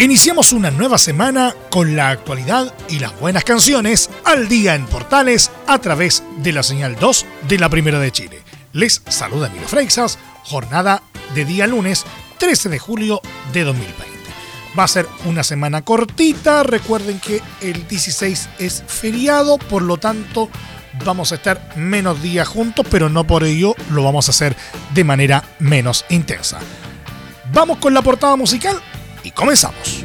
Iniciamos una nueva semana con la actualidad y las buenas canciones al día en Portales a través de la señal 2 de la Primera de Chile. Les saluda Emilio Freixas, jornada de día lunes 13 de julio de 2020. Va a ser una semana cortita, recuerden que el 16 es feriado, por lo tanto vamos a estar menos días juntos, pero no por ello lo vamos a hacer de manera menos intensa. Vamos con la portada musical y comenzamos.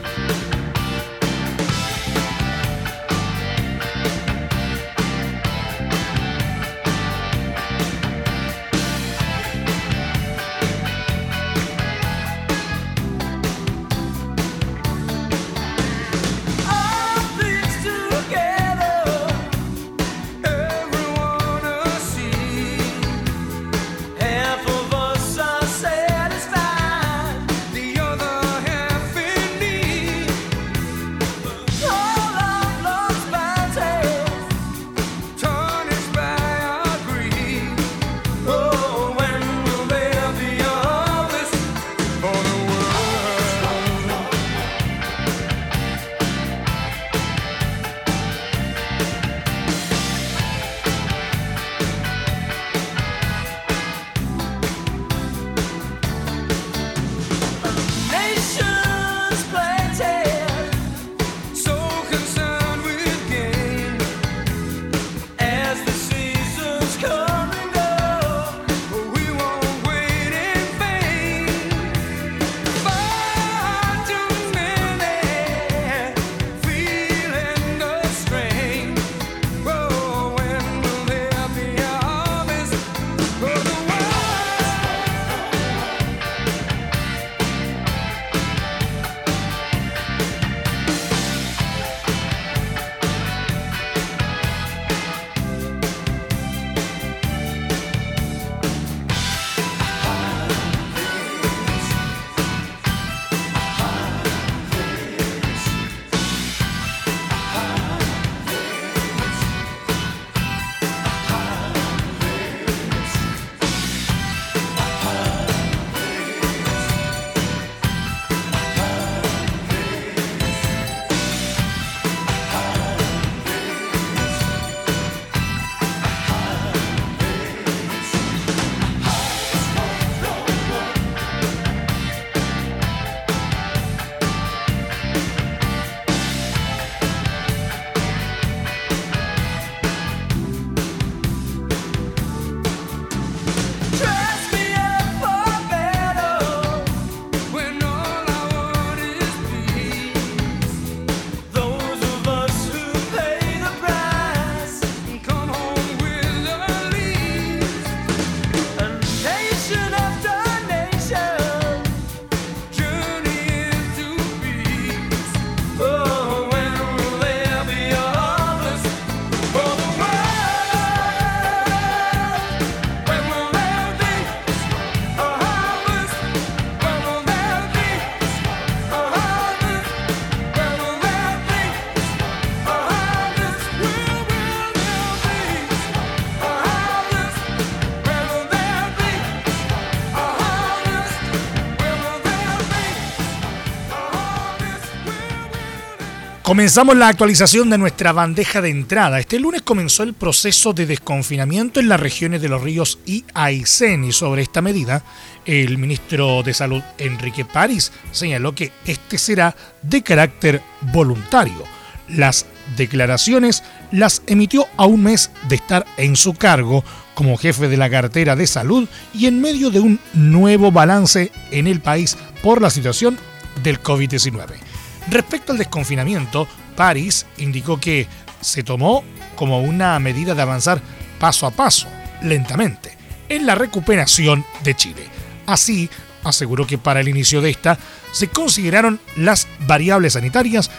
Comenzamos la actualización de nuestra bandeja de entrada. Este lunes comenzó el proceso de desconfinamiento en las regiones de los ríos y Aysén y sobre esta medida el ministro de Salud Enrique París señaló que este será de carácter voluntario. Las declaraciones las emitió a un mes de estar en su cargo como jefe de la cartera de salud y en medio de un nuevo balance en el país por la situación del COVID-19. Respecto al desconfinamiento, París indicó que se tomó como una medida de avanzar paso a paso, lentamente, en la recuperación de Chile. Así, aseguró que para el inicio de esta se consideraron las variables sanitarias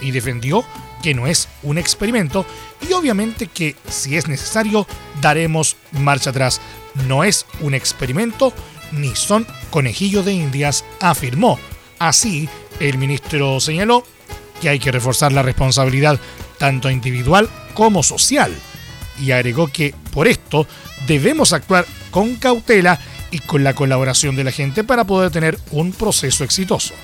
y defendió que no es un experimento y obviamente que si es necesario daremos marcha atrás. No es un experimento ni son conejillos de indias, afirmó. Así, el ministro señaló que hay que reforzar la responsabilidad tanto individual como social y agregó que por esto debemos actuar con cautela y con la colaboración de la gente para poder tener un proceso exitoso.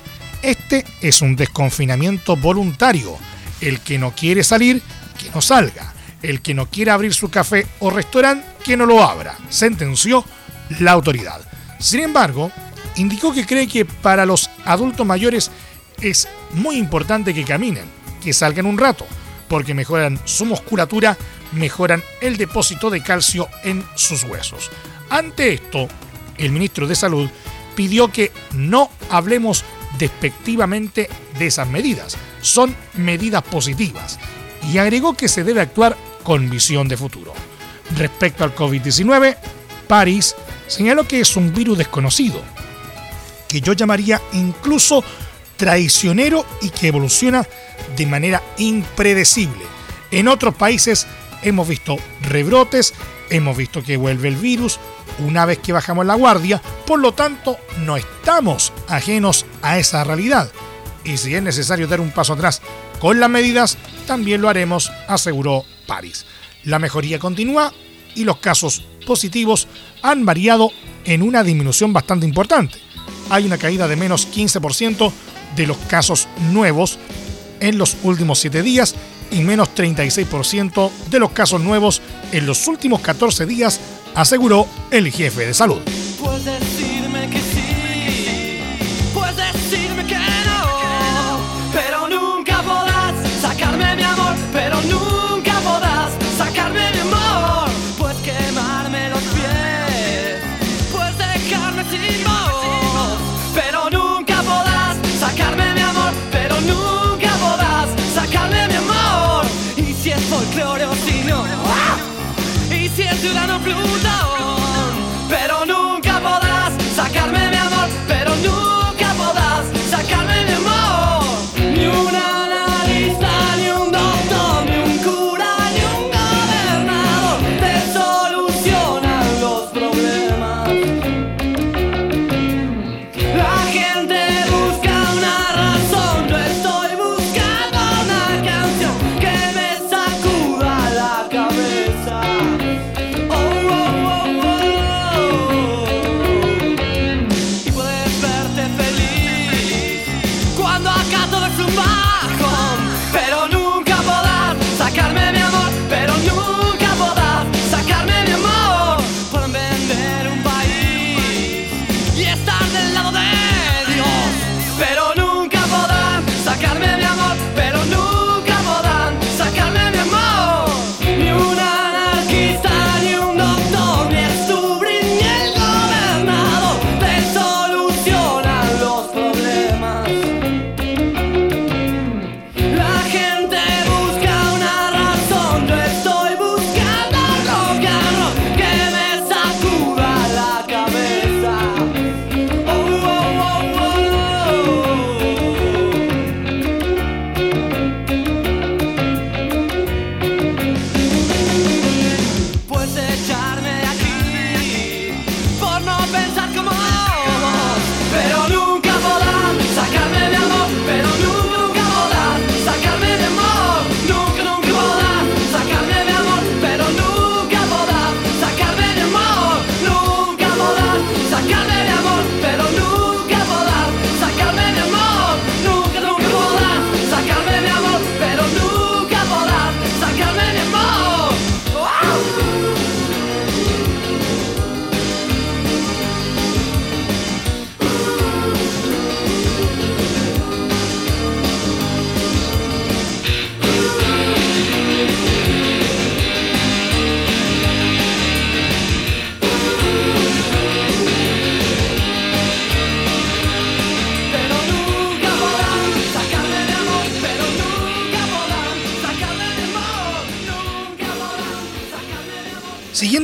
Este es un desconfinamiento voluntario. El que no quiere salir, que no salga. El que no quiere abrir su café o restaurante, que no lo abra, sentenció la autoridad. Sin embargo, indicó que cree que para los adultos mayores es muy importante que caminen, que salgan un rato, porque mejoran su musculatura, mejoran el depósito de calcio en sus huesos. Ante esto, el ministro de Salud pidió que no hablemos despectivamente de esas medidas. Son medidas positivas y agregó que se debe actuar con visión de futuro. Respecto al COVID-19, París señaló que es un virus desconocido, que yo llamaría incluso traicionero y que evoluciona de manera impredecible. En otros países hemos visto rebrotes, hemos visto que vuelve el virus una vez que bajamos la guardia, por lo tanto no estamos ajenos a esa realidad. Y si es necesario dar un paso atrás con las medidas, también lo haremos, aseguró París. La mejoría continúa y los casos positivos han variado en una disminución bastante importante. Hay una caída de menos 15% de los casos nuevos en los últimos 7 días y menos 36% de los casos nuevos en los últimos 14 días, aseguró el jefe de salud.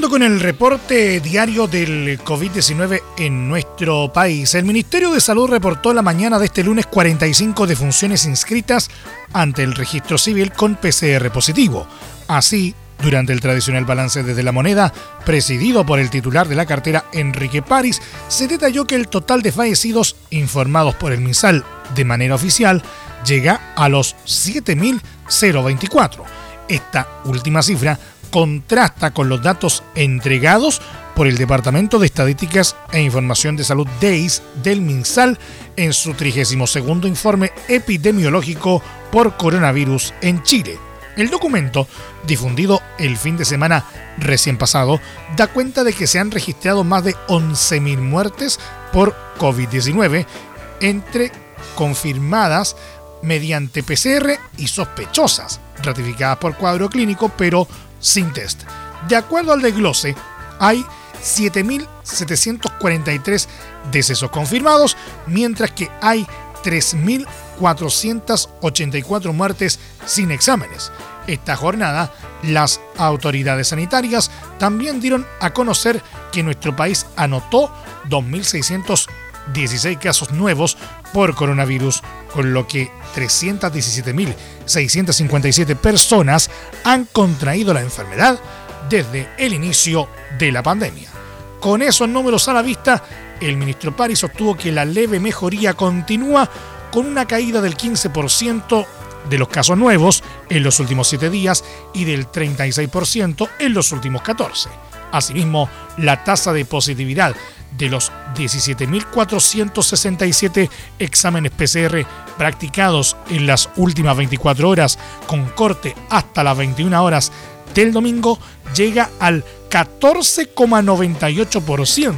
Con el reporte diario del COVID-19 en nuestro país, el Ministerio de Salud reportó la mañana de este lunes 45 defunciones inscritas ante el registro civil con PCR positivo. Así, durante el tradicional balance desde la moneda, presidido por el titular de la cartera Enrique París, se detalló que el total de fallecidos informados por el MinSal de manera oficial llega a los 7.024. Esta última cifra contrasta con los datos entregados por el Departamento de Estadísticas e Información de Salud DEIS del MinSal en su 32 informe epidemiológico por coronavirus en Chile. El documento, difundido el fin de semana recién pasado, da cuenta de que se han registrado más de 11.000 muertes por COVID-19 entre confirmadas mediante PCR y sospechosas, ratificadas por cuadro clínico pero sin test. De acuerdo al desglose, hay 7.743 decesos confirmados, mientras que hay 3.484 muertes sin exámenes. Esta jornada, las autoridades sanitarias también dieron a conocer que nuestro país anotó 2.616 casos nuevos por coronavirus, con lo que 317.657 personas han contraído la enfermedad desde el inicio de la pandemia. Con esos números a la vista, el ministro París sostuvo que la leve mejoría continúa con una caída del 15% de los casos nuevos en los últimos 7 días y del 36% en los últimos 14. Asimismo, la tasa de positividad de los 17.467 exámenes PCR practicados en las últimas 24 horas con corte hasta las 21 horas del domingo llega al 14,98%,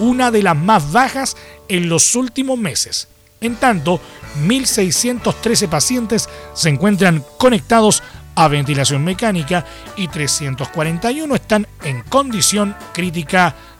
una de las más bajas en los últimos meses. En tanto, 1.613 pacientes se encuentran conectados a ventilación mecánica y 341 están en condición crítica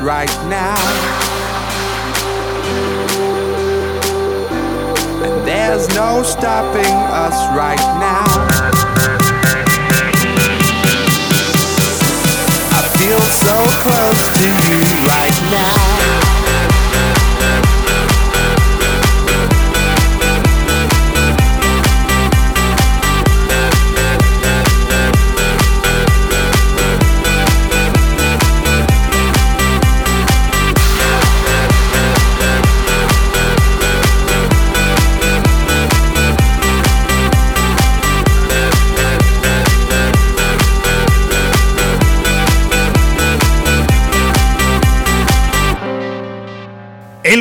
Right now. And there's no stopping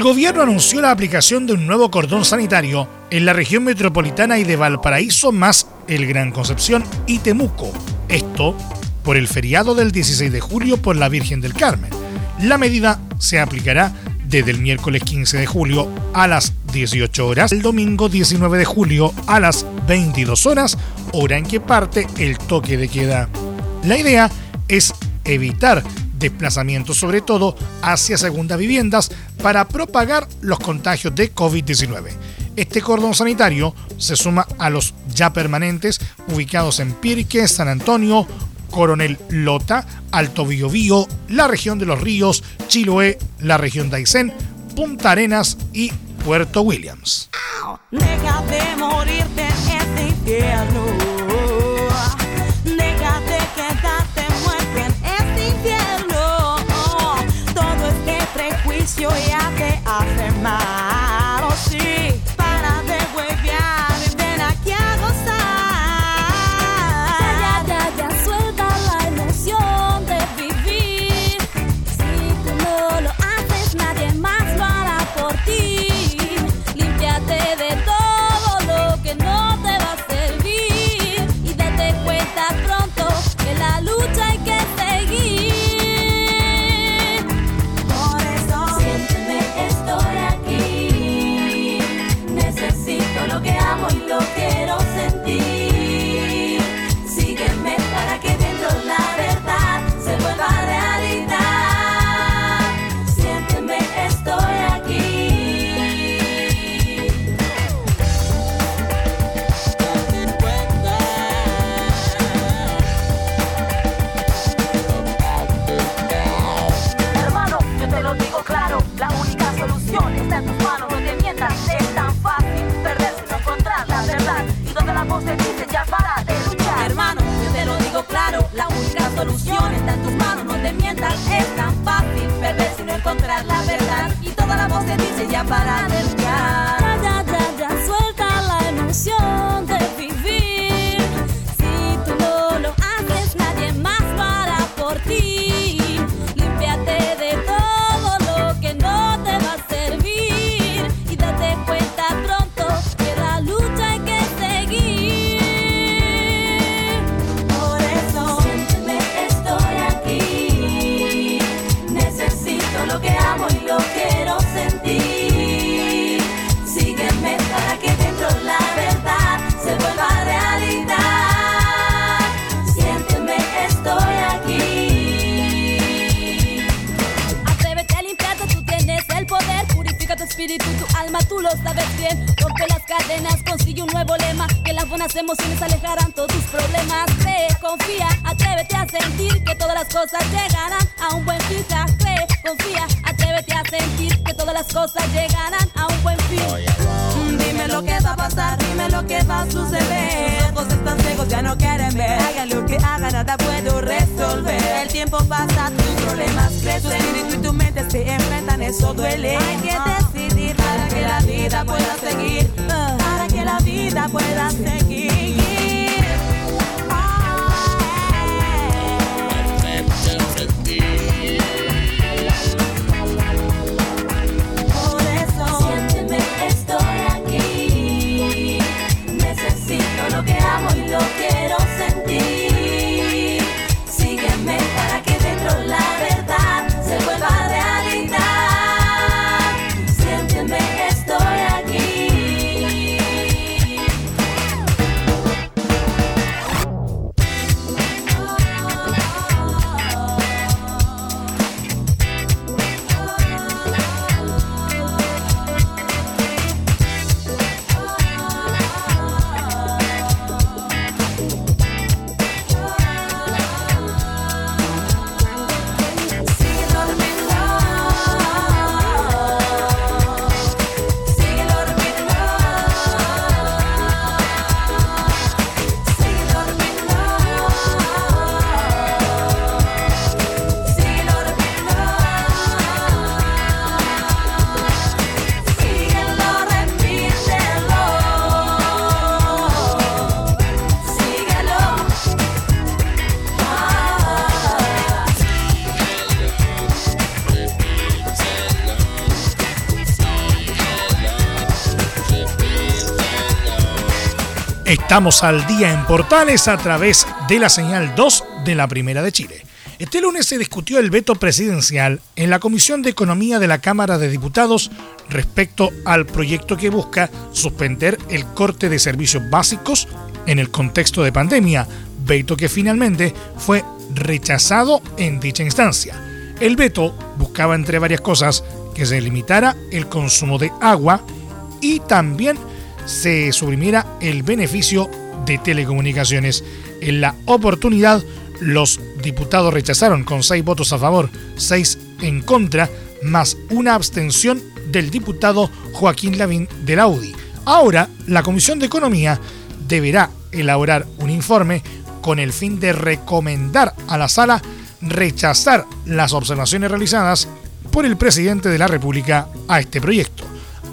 gobierno anunció la aplicación de un nuevo cordón sanitario en la región metropolitana y de Valparaíso más el Gran Concepción y Temuco. Esto por el feriado del 16 de julio por la Virgen del Carmen. La medida se aplicará desde el miércoles 15 de julio a las 18 horas, el domingo 19 de julio a las 22 horas, hora en que parte el toque de queda. La idea es evitar desplazamientos, sobre todo hacia segundas viviendas, para propagar los contagios de COVID-19. Este cordón sanitario se suma a los ya permanentes ubicados en Pirque, San Antonio, Coronel Lota, Alto Biobío, la región de los ríos, Chiloé, la región de Aysén, Punta Arenas y Puerto Williams. De morirte. Tus ojos están ciegos, ya no quieren ver. Hagan lo que hagan, nada puedo resolver. El tiempo pasa, tus problemas crecen. Tu espíritu y tu mente se enfrentan, eso duele. Hay que decidir para que la vida pueda seguir. Para que la vida pueda seguir. Estamos al día en Portales a través de la señal 2 de la Primera de Chile. Este lunes se discutió el veto presidencial en la Comisión de Economía de la Cámara de Diputados respecto al proyecto que busca suspender el corte de servicios básicos en el contexto de pandemia, veto que finalmente fue rechazado en dicha instancia. El veto buscaba entre varias cosas que se limitara el consumo de agua y también se suprimiera el beneficio de telecomunicaciones. En la oportunidad, los diputados rechazaron con seis votos a favor, seis en contra, más una abstención del diputado Joaquín Lavín del Audi. Ahora, la Comisión de Economía deberá elaborar un informe con el fin de recomendar a la sala rechazar las observaciones realizadas por el presidente de la República a este proyecto.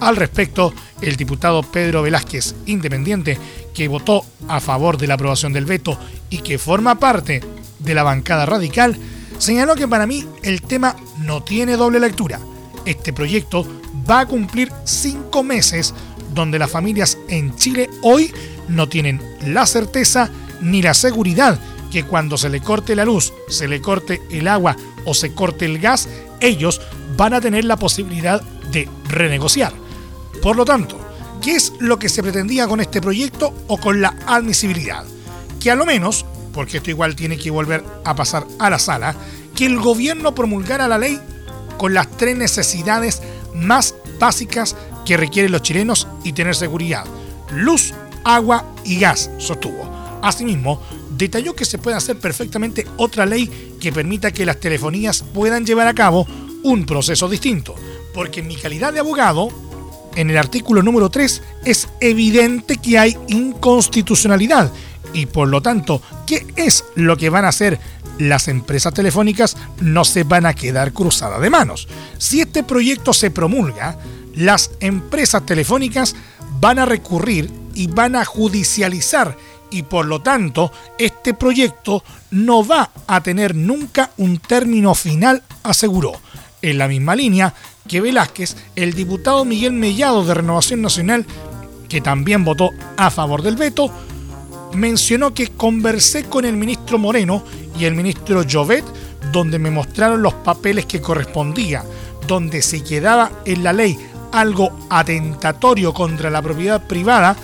Al respecto, el diputado Pedro Velázquez, independiente, que votó a favor de la aprobación del veto y que forma parte de la bancada radical, señaló que para mí el tema no tiene doble lectura. Este proyecto va a cumplir cinco meses donde las familias en Chile hoy no tienen la certeza ni la seguridad que cuando se le corte la luz, se le corte el agua o se corte el gas, ellos van a tener la posibilidad de renegociar. Por lo tanto, ¿qué es lo que se pretendía con este proyecto o con la admisibilidad? Que a lo menos, porque esto igual tiene que volver a pasar a la sala, que el gobierno promulgara la ley con las tres necesidades más básicas que requieren los chilenos y tener seguridad. Luz, agua y gas, sostuvo. Asimismo, detalló que se puede hacer perfectamente otra ley que permita que las telefonías puedan llevar a cabo un proceso distinto, porque en mi calidad de abogado en el artículo número 3 es evidente que hay inconstitucionalidad y por lo tanto, ¿qué es lo que van a hacer las empresas telefónicas? No se van a quedar cruzadas de manos. Si este proyecto se promulga, las empresas telefónicas van a recurrir y van a judicializar y por lo tanto este proyecto no va a tener nunca un término final, aseguró. En la misma línea, que Velázquez, el diputado Miguel Mellado de Renovación Nacional, que también votó a favor del veto, mencionó que conversé con el ministro Moreno y el ministro Jovet, donde me mostraron los papeles que correspondía, donde se quedaba en la ley algo atentatorio contra la propiedad privada,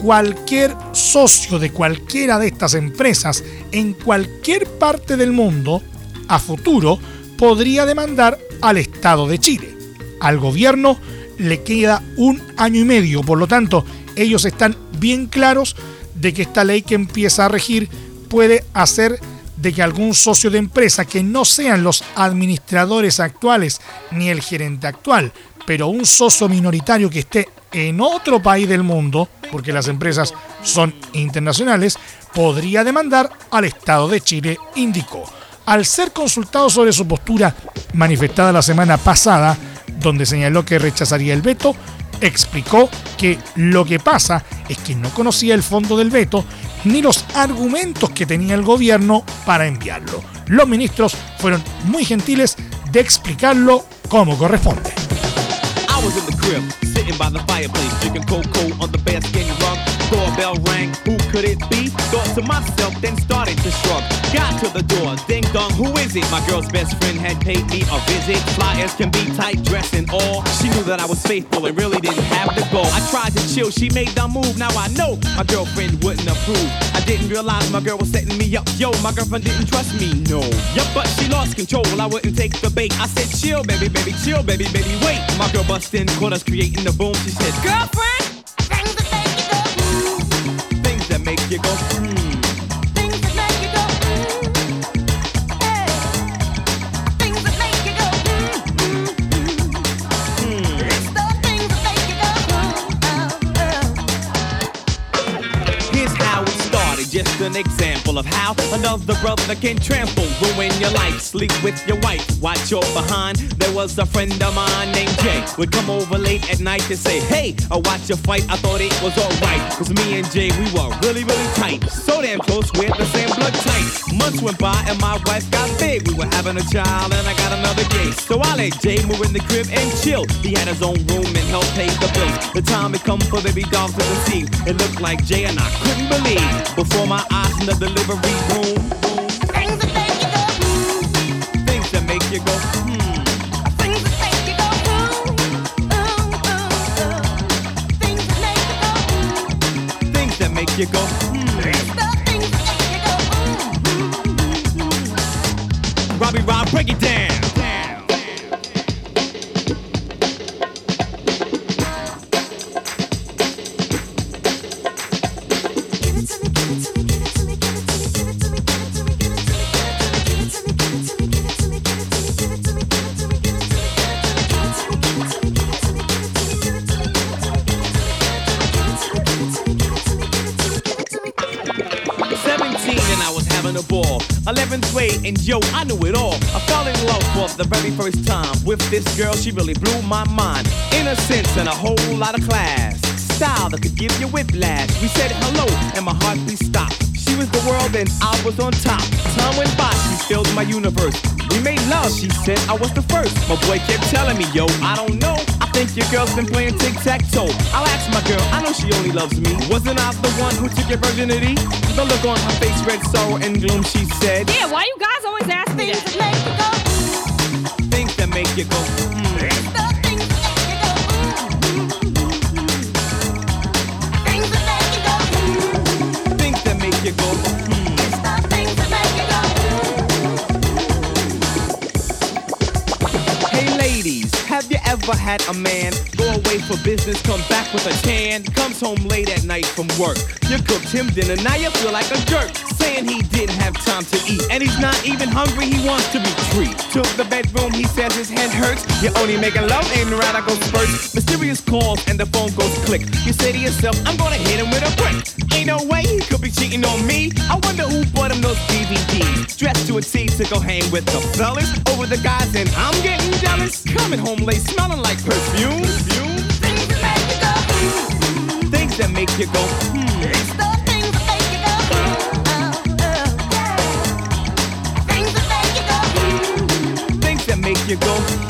cualquier socio de cualquiera de estas empresas en cualquier parte del mundo, a futuro, podría demandar al Estado de Chile al gobierno le queda un año y medio, por lo tanto, ellos están bien claros de que esta ley que empieza a regir puede hacer de que algún socio de empresa que no sean los administradores actuales ni el gerente actual, pero un socio minoritario que esté en otro país del mundo, porque las empresas son internacionales, podría demandar al Estado de Chile, indicó. Al ser consultado sobre su postura manifestada la semana pasada, donde señaló que rechazaría el veto, explicó que lo que pasa es que no conocía el fondo del veto ni los argumentos que tenía el gobierno para enviarlo. Los ministros fueron muy gentiles de explicarlo como corresponde. Doorbell rang, who could it be? Thought to myself, then started to shrug. Got to the door, ding dong, who is it? My girl's best friend had paid me a visit. Fly as can be, tight dress and all. She knew that I was faithful and really didn't have to go. I tried to chill, she made the move. Now I know my girlfriend wouldn't approve. I didn't realize my girl was setting me up. Yo, my girlfriend didn't trust me, no. Yup, but she lost control. I wouldn't take the bait. I said, chill, baby, baby, chill, baby, baby, wait. My girl bust in, caught us creating the boom. She said, girlfriend. You go hmm. an example of how another brother can trample, ruin your life, sleep with your wife, watch your behind. There was a friend of mine named Jay, would come over late at night to say, Hey, uh, I watched your fight, I thought it was alright. Cause me and Jay, we were really, really tight. So damn close, we had the same blood type. Months went by and my wife got big. We were having a child and I got another gay. So I let Jay move in the crib and chill. He had his own room and helped pay the bills. The time had come for baby dolls to see. It looked like Jay and I couldn't believe. Before my eyes eyes in the delivery room. Things that make you go hmm. Things that make you go hmm. Things that make you go hmm. ooh, ooh, ooh. Things that make you go hmm. Things that make you go. Hmm. Ball. 11th grade and yo, I knew it all. I fell in love for the very first time with this girl. She really blew my mind. Innocence and a whole lot of class. Style that could give you whiplash. We said hello and my heartbeat stopped. She was the world and I was on top. Time went by, she filled my universe. We made love, she said I was the first. My boy kept telling me, yo, I don't know. Think your girl's been playing tic-tac-toe. I'll ask my girl, I know she only loves me. Wasn't I the one who took your virginity? The look on her face read sorrow and gloom, she said. Yeah, why you guys always ask me that? Make you go? Things that make you go, have ever had a man go away for business, come back with a tan, comes home late at night from work? You cooked him dinner, now you feel like a jerk, saying he didn't have time to eat, and he's not even hungry, he wants to be treated. To the bedroom, he says his head hurts. You're only making love, ain't right, I go spurts. Mysterious calls and the phone goes click. You say to yourself, I'm gonna hit him with a brick. Ain't no way he could be cheating on me. I wonder who bought him those DVDs. Dressed to a T to go hang with the fellas over the guys, and I'm getting jealous. Coming home late, smelling like perfume. perfume. Things that make you go. Hmm. Things that make you go. Hmm. Things that make you go. Things that make you go.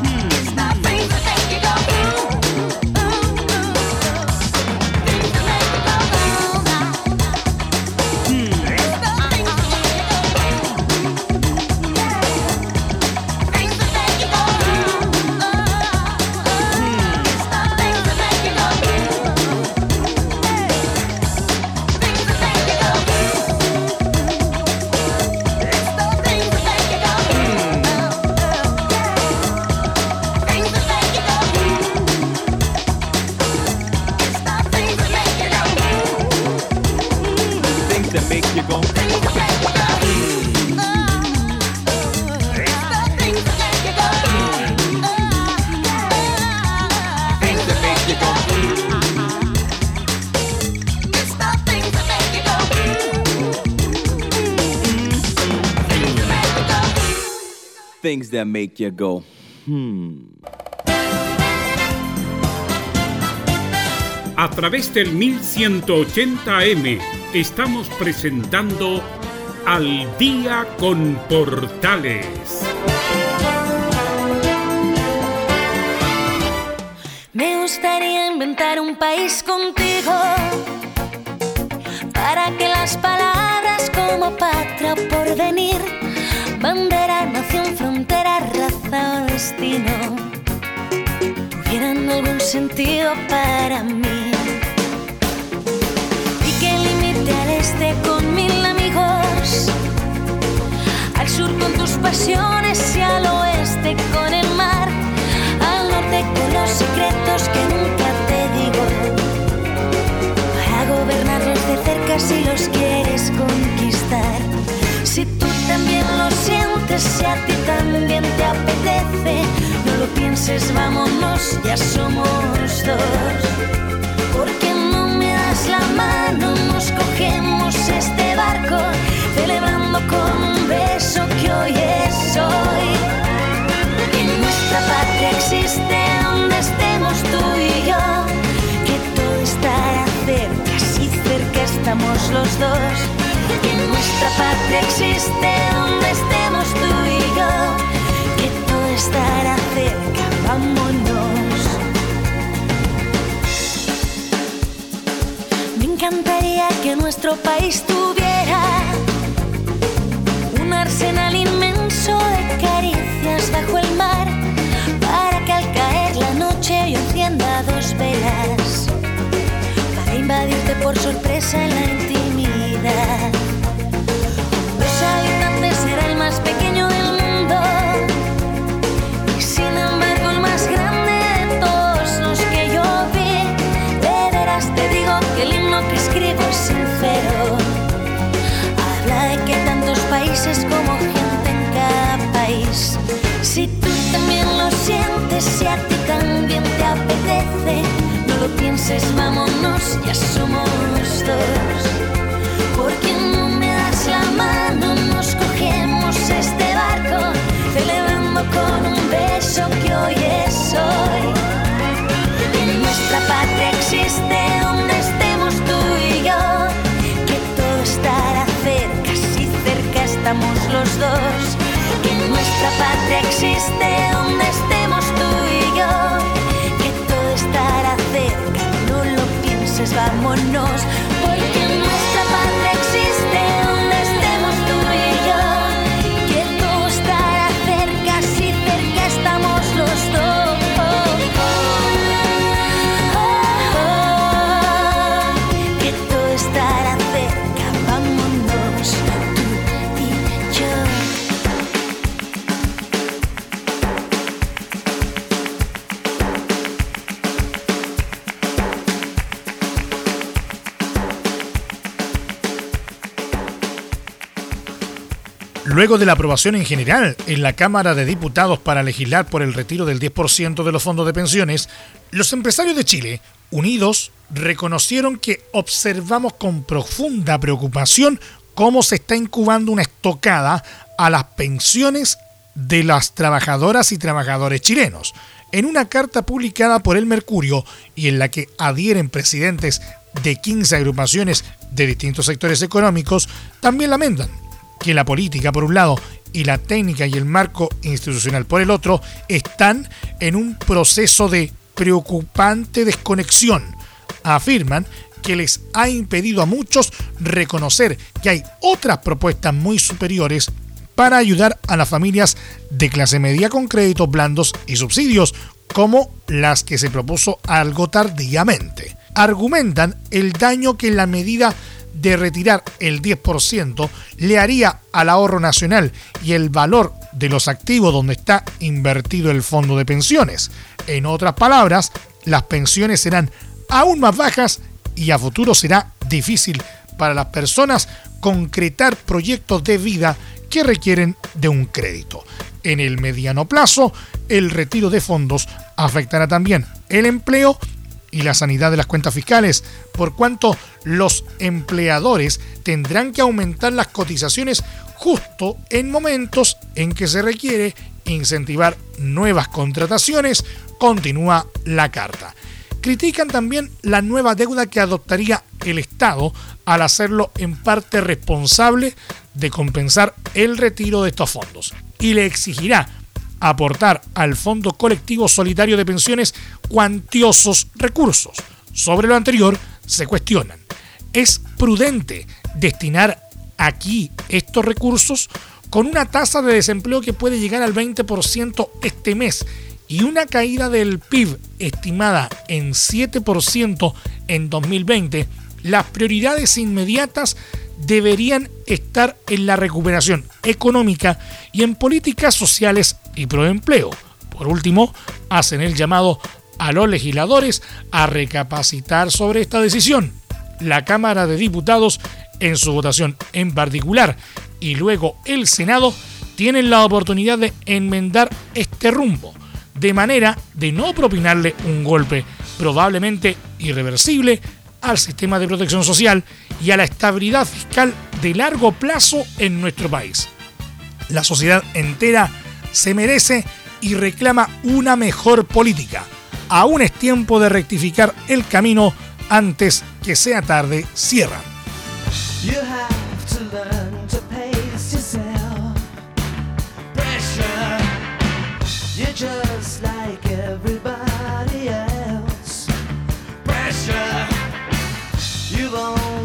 That make you go, A través del 1180M estamos presentando Al Día con Portales. Me gustaría inventar un país contigo para que las palabras como patria o porvenir, bandera, nación, frontera, raza o destino tuvieran algún sentido para mí. Y que limite al este con mil amigos, al sur con tus pasiones y al oeste con el mar, al norte con los secretos que nunca te digo, para gobernarlos de cerca si los quieres conquistar. Si tú si a ti también te apetece. No lo pienses, vámonos, ya somos dos. Porque no me das la mano, nos cogemos este barco, celebrando con un beso que hoy es hoy. Que nuestra patria existe donde estemos tú y yo, que todo estará cerca, si cerca estamos los dos. Que nuestra patria existe donde estemos yo. Que todo estará cerca, vámonos. Me encantaría que nuestro país tuviera un arsenal inmenso de caricias bajo el mar para que al caer la noche yo encienda dos velas para invadirte por sorpresa en la intimidad. Habla de que tantos países como gente en cada país. Si tú también lo sientes, si a ti también te apetece, no lo pienses, vámonos, ya somos dos. Porque no me das la mano, nos cogemos este barco, celebrando con un beso que hoy es hoy. Estamos los dos. Que nuestra patria existe donde estemos tú y yo, que todo estará cerca, no lo pienses, vámonos. Luego de la aprobación en general en la Cámara de Diputados para legislar por el retiro del 10% de los fondos de pensiones, los empresarios de Chile, unidos, reconocieron que observamos con profunda preocupación cómo se está incubando una estocada a las pensiones de las trabajadoras y trabajadores chilenos. En una carta publicada por el Mercurio y en la que adhieren presidentes de 15 agrupaciones de distintos sectores económicos, también lamentan que la política por un lado y la técnica y el marco institucional por el otro están en un proceso de preocupante desconexión. Afirman que les ha impedido a muchos reconocer que hay otras propuestas muy superiores para ayudar a las familias de clase media con créditos blandos y subsidios, como las que se propuso algo tardíamente. Argumentan el daño que la medida de retirar el 10% le haría al ahorro nacional y el valor de los activos donde está invertido el fondo de pensiones. En otras palabras, las pensiones serán aún más bajas y a futuro será difícil para las personas concretar proyectos de vida que requieren de un crédito. En el mediano plazo, el retiro de fondos afectará también el empleo y la sanidad de las cuentas fiscales, por cuanto los empleadores tendrán que aumentar las cotizaciones justo en momentos en que se requiere incentivar nuevas contrataciones, continúa la carta. Critican también la nueva deuda que adoptaría el Estado al hacerlo en parte responsable de compensar el retiro de estos fondos y le exigirá aportar al Fondo Colectivo Solidario de Pensiones cuantiosos recursos. Sobre lo anterior, se cuestionan. ¿Es prudente destinar aquí estos recursos con una tasa de desempleo que puede llegar al 20% este mes y una caída del PIB estimada en 7% en 2020? Las prioridades inmediatas deberían estar en la recuperación económica y en políticas sociales y proempleo. Por último, hacen el llamado a los legisladores a recapacitar sobre esta decisión. La Cámara de Diputados, en su votación en particular, y luego el Senado, tienen la oportunidad de enmendar este rumbo, de manera de no propinarle un golpe probablemente irreversible al sistema de protección social y a la estabilidad fiscal de largo plazo en nuestro país. La sociedad entera se merece y reclama una mejor política. Aún es tiempo de rectificar el camino antes que sea tarde, cierran. You have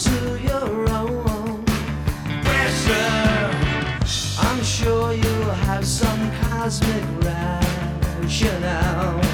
to your own. Pressure. I'm sure you'll have some cosmic rationale.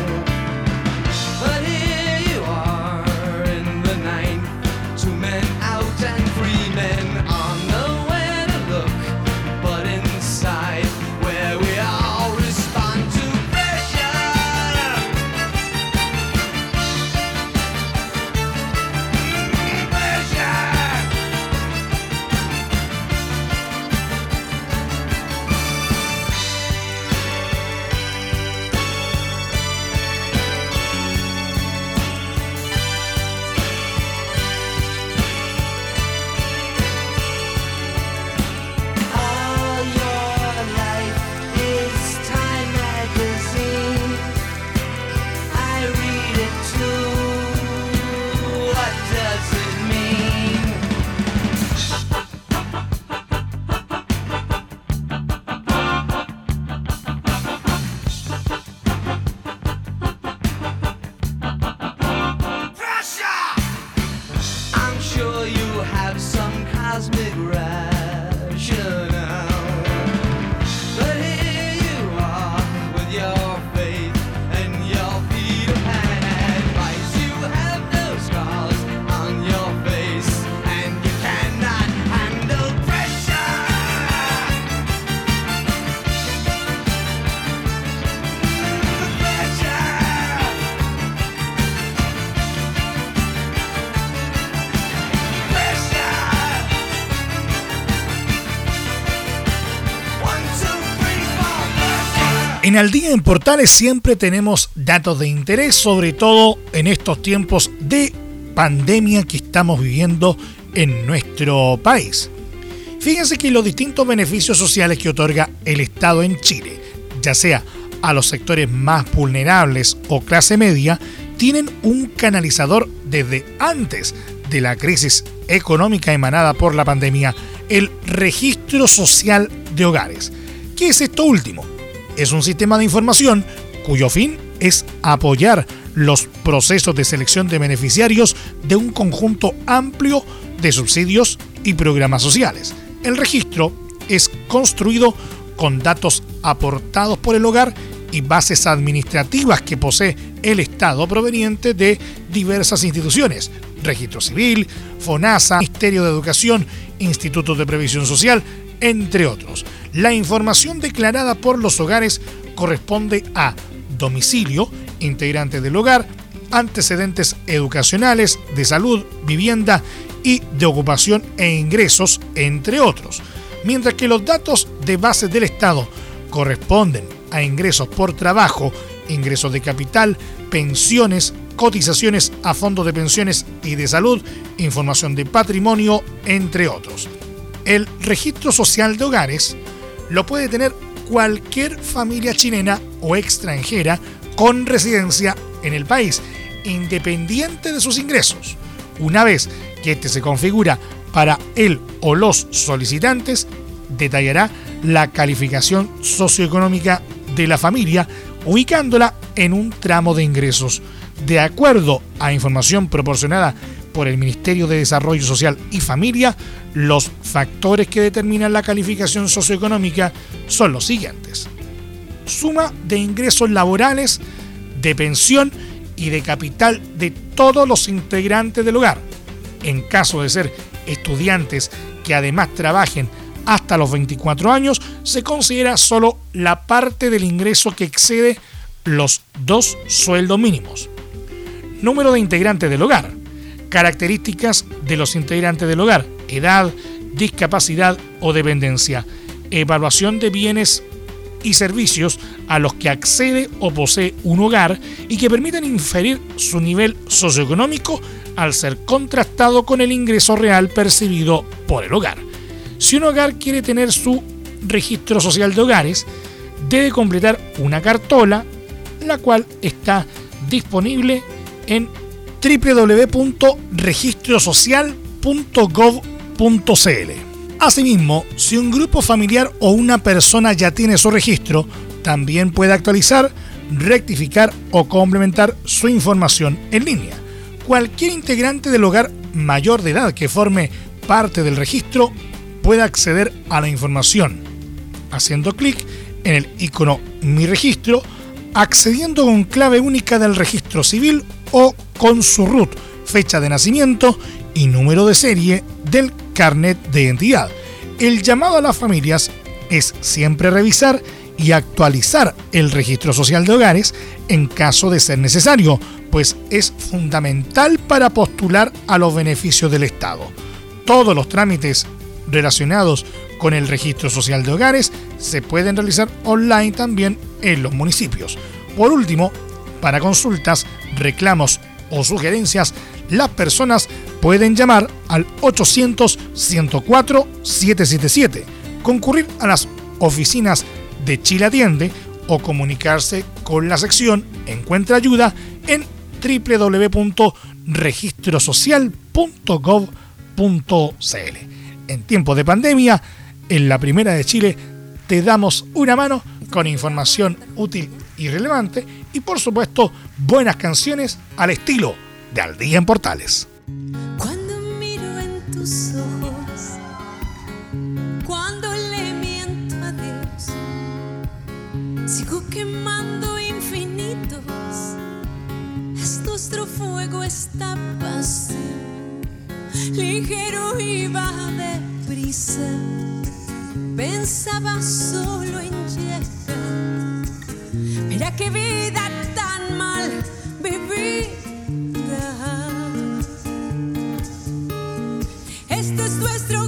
En Al Día en Portales siempre tenemos datos de interés, sobre todo en estos tiempos de pandemia que estamos viviendo en nuestro país. Fíjense que los distintos beneficios sociales que otorga el Estado en Chile, ya sea a los sectores más vulnerables o clase media, tienen un canalizador desde antes de la crisis económica emanada por la pandemia, el Registro Social de Hogares. ¿Qué es esto último? Es un sistema de información cuyo fin es apoyar los procesos de selección de beneficiarios de un conjunto amplio de subsidios y programas sociales. El registro es construido con datos aportados por el hogar y bases administrativas que posee el Estado proveniente de diversas instituciones, Registro Civil, FONASA, Ministerio de Educación, Instituto de Previsión Social, entre otros. La información declarada por los hogares corresponde a domicilio, integrante del hogar, antecedentes educacionales, de salud, vivienda y de ocupación e ingresos, entre otros. Mientras que los datos de base del Estado corresponden a ingresos por trabajo, ingresos de capital, pensiones, cotizaciones a fondos de pensiones y de salud, información de patrimonio, entre otros. El registro social de hogares lo puede tener cualquier familia chilena o extranjera con residencia en el país, independiente de sus ingresos. Una vez que este se configura para él o los solicitantes, detallará la calificación socioeconómica de la familia, ubicándola en un tramo de ingresos. De acuerdo a información proporcionada por el Ministerio de Desarrollo Social y Familia, los factores que determinan la calificación socioeconómica son los siguientes. Suma de ingresos laborales, de pensión y de capital de todos los integrantes del hogar. En caso de ser estudiantes que además trabajen hasta los 24 años, se considera solo la parte del ingreso que excede los dos sueldos mínimos. Número de integrantes del hogar. Características de los integrantes del hogar. Edad, discapacidad o dependencia. Evaluación de bienes y servicios a los que accede o posee un hogar y que permiten inferir su nivel socioeconómico al ser contrastado con el ingreso real percibido por el hogar. Si un hogar quiere tener su registro social de hogares, debe completar una cartola, la cual está disponible en www.registrosocial.gov.cl. Asimismo, si un grupo familiar o una persona ya tiene su registro, también puede actualizar, rectificar o complementar su información en línea. Cualquier integrante del hogar mayor de edad que forme parte del registro puede acceder a la información haciendo clic en el icono Mi registro, accediendo con clave única del registro civil o con su RUT, fecha de nacimiento y número de serie del carnet de identidad. El llamado a las familias es siempre revisar y actualizar el registro social de hogares en caso de ser necesario, pues es fundamental para postular a los beneficios del Estado. Todos los trámites relacionados con el registro social de hogares se pueden realizar online también en los municipios. Por último, para consultas, reclamos o sugerencias, las personas pueden llamar al 800-104-777, concurrir a las oficinas de Chile Atiende o comunicarse con la sección Encuentra Ayuda en www.registrosocial.gov.cl en tiempos de pandemia, en la Primera de Chile te damos una mano con información útil y relevante y por supuesto buenas canciones al estilo de Al Día en Portales. Cuando miro en tus ojos, cuando le miento a Dios, sigo quemando infinitos. Es nuestro fuego esta pasión, ligero y va deprisa. Pensaba solo en llegar. Mira qué vida tan mal vivida. Este es nuestro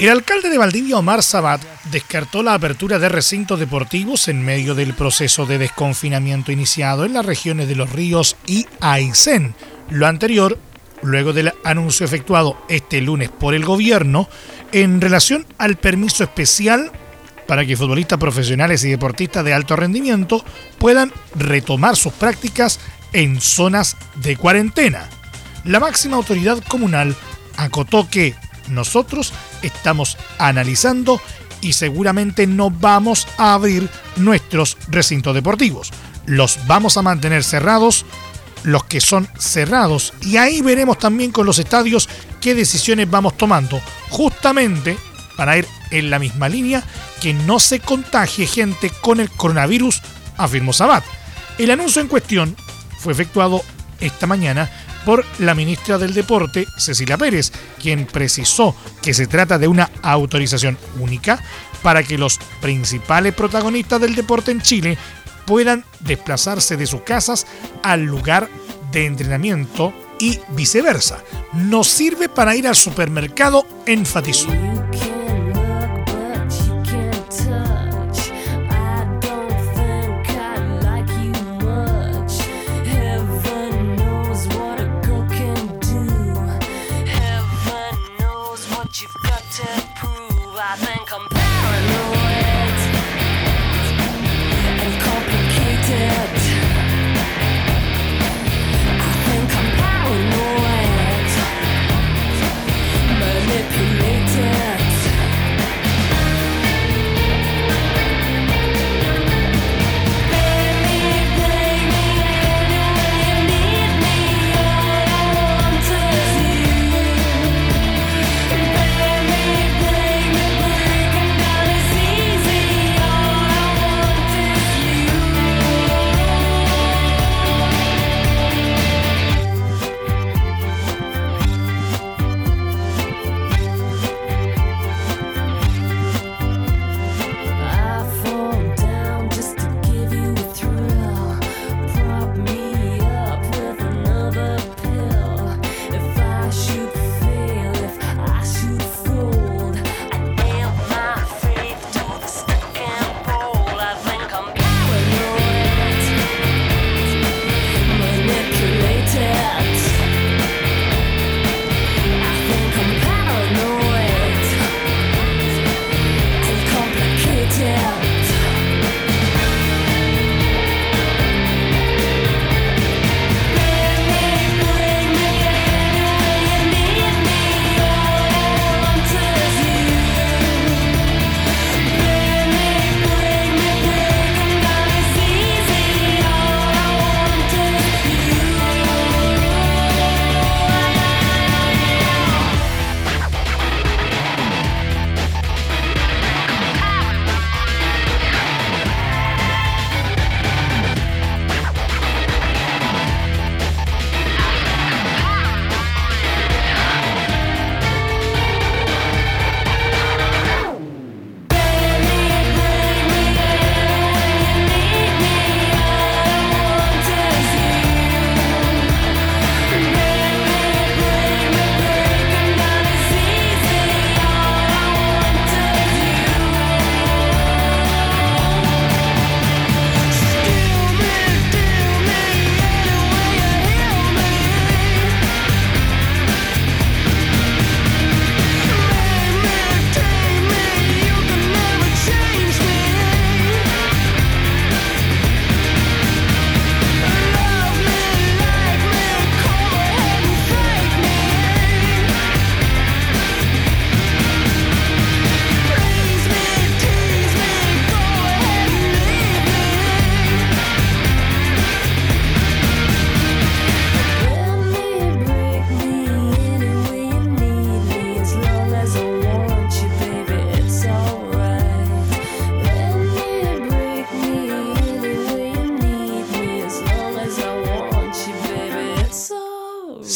El alcalde de Valdivia, Omar Sabat, descartó la apertura de recintos deportivos en medio del proceso de desconfinamiento iniciado en las regiones de Los Ríos y Aysén. Lo anterior, luego del anuncio efectuado este lunes por el gobierno en relación al permiso especial para que futbolistas profesionales y deportistas de alto rendimiento puedan retomar sus prácticas en zonas de cuarentena. La máxima autoridad comunal acotó que nosotros estamos analizando y seguramente no vamos a abrir nuestros recintos deportivos. Los vamos a mantener cerrados, los que son cerrados, y ahí veremos también con los estadios qué decisiones vamos tomando, justamente para ir en la misma línea que no se contagie gente con el coronavirus, afirmó Sabat. El anuncio en cuestión fue efectuado esta mañana por la ministra del Deporte, Cecilia Pérez, quien precisó que se trata de una autorización única para que los principales protagonistas del deporte en Chile puedan desplazarse de sus casas al lugar de entrenamiento y viceversa. No sirve para ir al supermercado, enfatizó.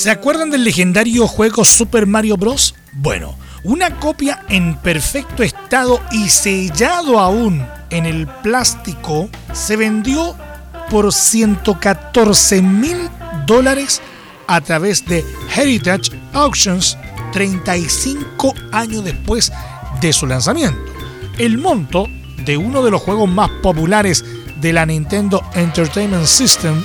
¿Se acuerdan del legendario juego Super Mario Bros? Bueno, una copia en perfecto estado y sellado aún en el plástico se vendió por 114 mil dólares a través de Heritage Auctions 35 años después de su lanzamiento. El monto de uno de los juegos más populares de la Nintendo Entertainment System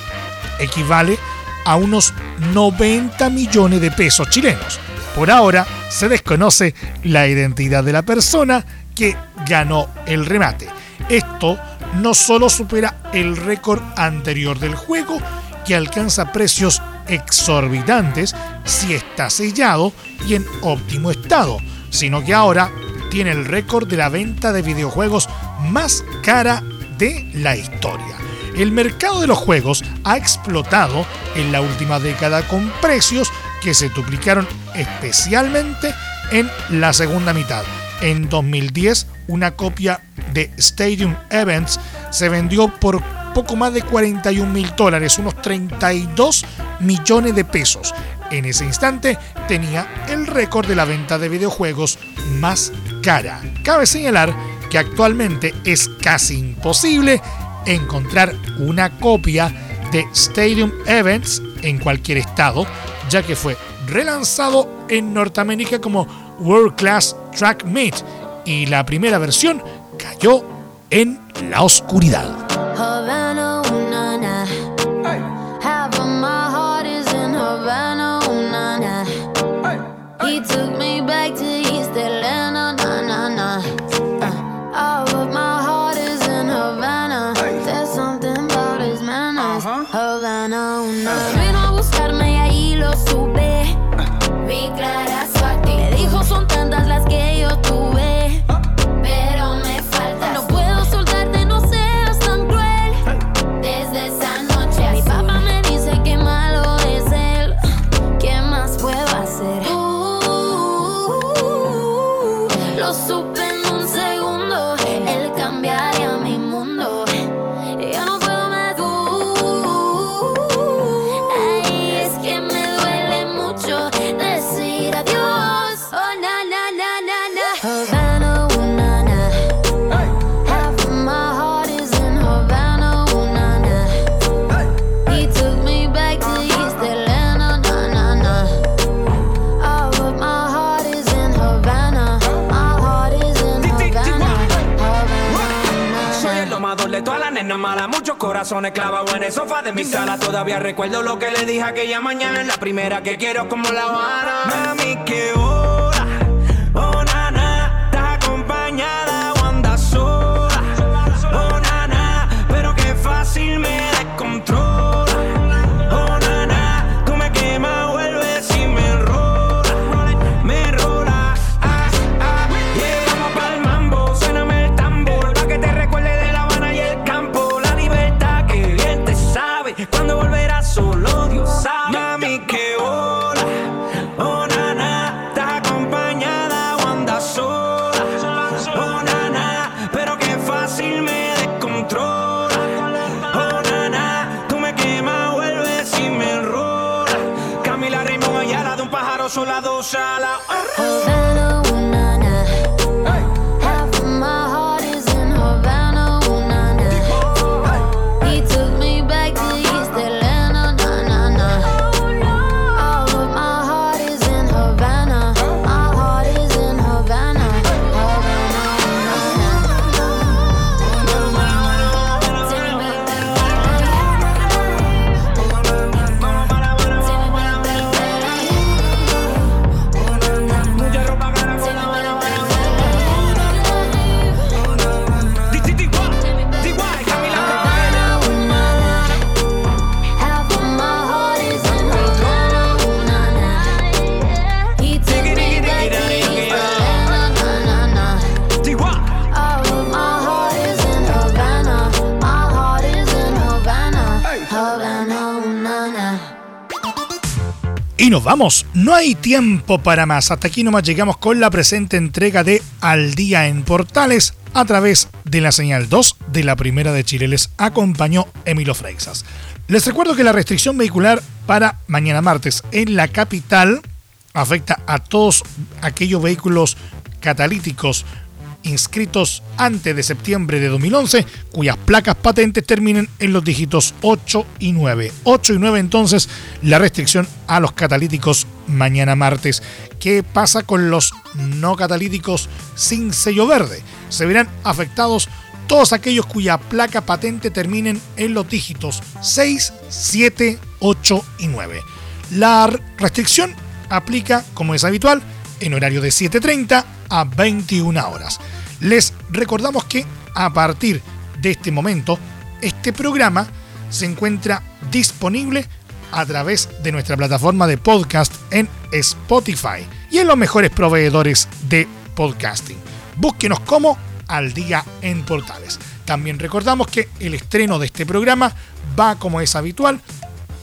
equivale a unos 90 millones de pesos chilenos. Por ahora se desconoce la identidad de la persona que ganó el remate. Esto no solo supera el récord anterior del juego, que alcanza precios exorbitantes si está sellado y en óptimo estado, sino que ahora tiene el récord de la venta de videojuegos más cara de la historia. El mercado de los juegos ha explotado en la última década con precios que se duplicaron especialmente en la segunda mitad. En 2010, una copia de Stadium Events se vendió por poco más de 41 mil dólares, unos 32 millones de pesos. En ese instante tenía el récord de la venta de videojuegos más cara. Cabe señalar que actualmente es casi imposible encontrar una copia de Stadium Events en cualquier estado, ya que fue relanzado en Norteamérica como World Class Track Meet y la primera versión cayó en la oscuridad. Corazones clavados en el sofá de mi sala. Todavía recuerdo lo que le dije aquella mañana. La primera que quiero como la Habana. Mami, qué hora. Hay tiempo para más. Hasta aquí nomás llegamos con la presente entrega de Al Día en Portales a través de la señal 2 de la Primera de Chile. Les acompañó Emilio Freixas. Les recuerdo que la restricción vehicular para mañana martes en la capital afecta a todos aquellos vehículos catalíticos inscritos antes de septiembre de 2011, cuyas placas patentes terminen en los dígitos 8 y 9. 8 y 9 entonces la restricción a los catalíticos mañana martes. ¿Qué pasa con los no catalíticos sin sello verde? Se verán afectados todos aquellos cuya placa patente terminen en los dígitos 6, 7, 8 y 9. La restricción aplica, como es habitual, en horario de 7.30 a 21 horas. Les recordamos que a partir de este momento, este programa se encuentra disponible a través de nuestra plataforma de podcast en Spotify y en los mejores proveedores de podcasting. Búsquenos como al día en portales. También recordamos que el estreno de este programa va como es habitual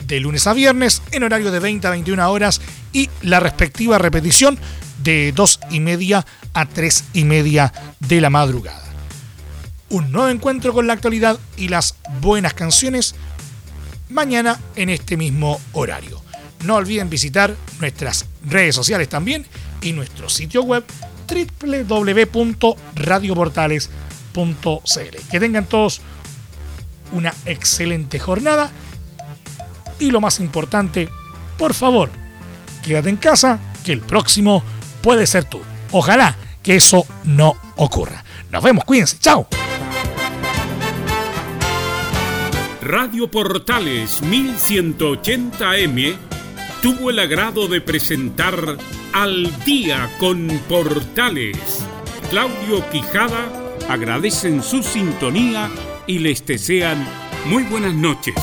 de lunes a viernes en horario de 20 a 21 horas y la respectiva repetición de 2 y media a 3 y media de la madrugada. Un nuevo encuentro con la actualidad y las buenas canciones mañana en este mismo horario. No olviden visitar nuestras redes sociales también y nuestro sitio web www.radioportales.cl. Que tengan todos una excelente jornada y lo más importante, por favor, quédate en casa, que el próximo puede ser tú. Ojalá que eso no ocurra. Nos vemos, cuídense, chao. Radio Portales 1180M tuvo el agrado de presentar Al día con Portales. Claudio Quijada agradecen su sintonía y les desean muy buenas noches.